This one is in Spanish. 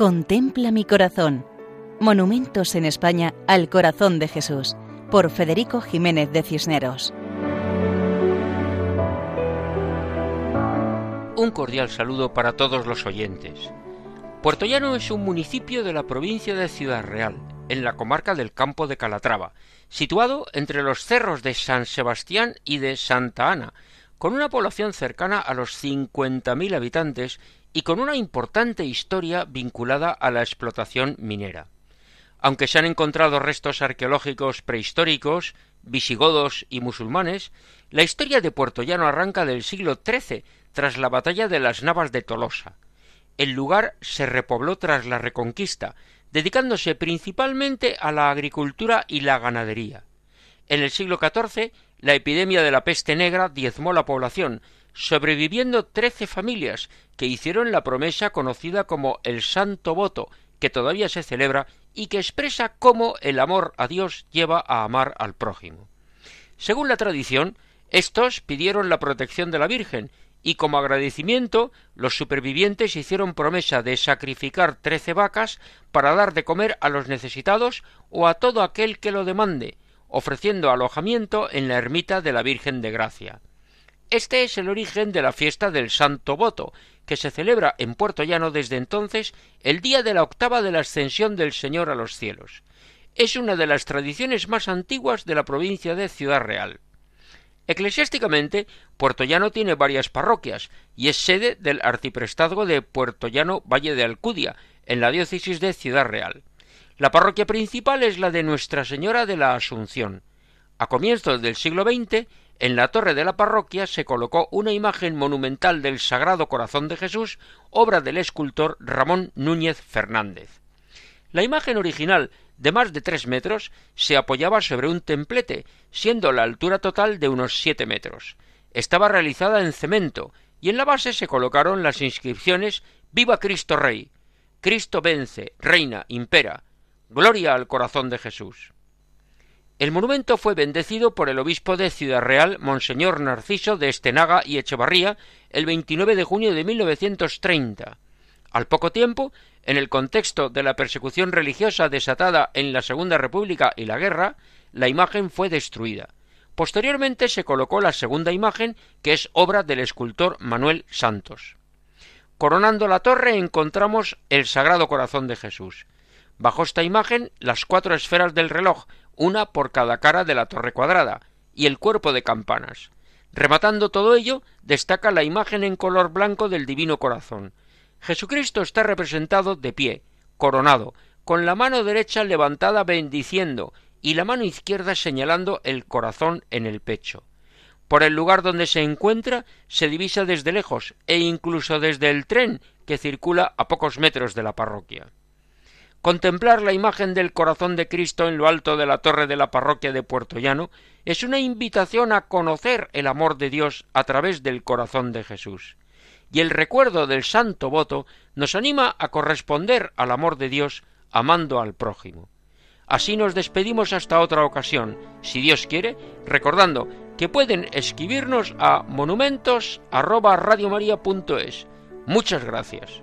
Contempla mi corazón. Monumentos en España al corazón de Jesús, por Federico Jiménez de Cisneros. Un cordial saludo para todos los oyentes. Puerto Llano es un municipio de la provincia de Ciudad Real, en la comarca del Campo de Calatrava, situado entre los cerros de San Sebastián y de Santa Ana, con una población cercana a los 50.000 habitantes y con una importante historia vinculada a la explotación minera. Aunque se han encontrado restos arqueológicos prehistóricos, visigodos y musulmanes, la historia de Puerto Llano arranca del siglo XIII, tras la batalla de las Navas de Tolosa. El lugar se repobló tras la Reconquista, dedicándose principalmente a la agricultura y la ganadería. En el siglo XIV, la epidemia de la peste negra diezmó la población, sobreviviendo trece familias que hicieron la promesa conocida como el Santo Voto, que todavía se celebra y que expresa cómo el amor a Dios lleva a amar al prójimo. Según la tradición, estos pidieron la protección de la Virgen y como agradecimiento los supervivientes hicieron promesa de sacrificar trece vacas para dar de comer a los necesitados o a todo aquel que lo demande, ofreciendo alojamiento en la ermita de la Virgen de Gracia. Este es el origen de la fiesta del Santo Voto, que se celebra en Puerto Llano desde entonces el día de la octava de la ascensión del Señor a los cielos. Es una de las tradiciones más antiguas de la provincia de Ciudad Real. Eclesiásticamente, Puerto Llano tiene varias parroquias y es sede del arciprestazgo de Puerto Llano Valle de Alcudia, en la diócesis de Ciudad Real. La parroquia principal es la de Nuestra Señora de la Asunción. A comienzos del siglo XX, en la torre de la parroquia se colocó una imagen monumental del Sagrado Corazón de Jesús, obra del escultor Ramón Núñez Fernández. La imagen original, de más de tres metros, se apoyaba sobre un templete, siendo la altura total de unos siete metros. Estaba realizada en cemento, y en la base se colocaron las inscripciones Viva Cristo Rey, Cristo vence, reina, impera, Gloria al corazón de Jesús. El monumento fue bendecido por el obispo de Ciudad Real, Monseñor Narciso de Estenaga y Echevarría, el 29 de junio de 1930. Al poco tiempo, en el contexto de la persecución religiosa desatada en la Segunda República y la guerra, la imagen fue destruida. Posteriormente se colocó la segunda imagen, que es obra del escultor Manuel Santos. Coronando la torre encontramos el Sagrado Corazón de Jesús. Bajo esta imagen, las cuatro esferas del reloj, una por cada cara de la torre cuadrada, y el cuerpo de campanas. Rematando todo ello, destaca la imagen en color blanco del Divino Corazón. Jesucristo está representado de pie, coronado, con la mano derecha levantada bendiciendo y la mano izquierda señalando el corazón en el pecho. Por el lugar donde se encuentra se divisa desde lejos e incluso desde el tren que circula a pocos metros de la parroquia. Contemplar la imagen del corazón de Cristo en lo alto de la torre de la parroquia de Puerto Llano es una invitación a conocer el amor de Dios a través del corazón de Jesús. Y el recuerdo del santo voto nos anima a corresponder al amor de Dios amando al prójimo. Así nos despedimos hasta otra ocasión, si Dios quiere, recordando que pueden escribirnos a monumentos@radiomaria.es. Muchas gracias.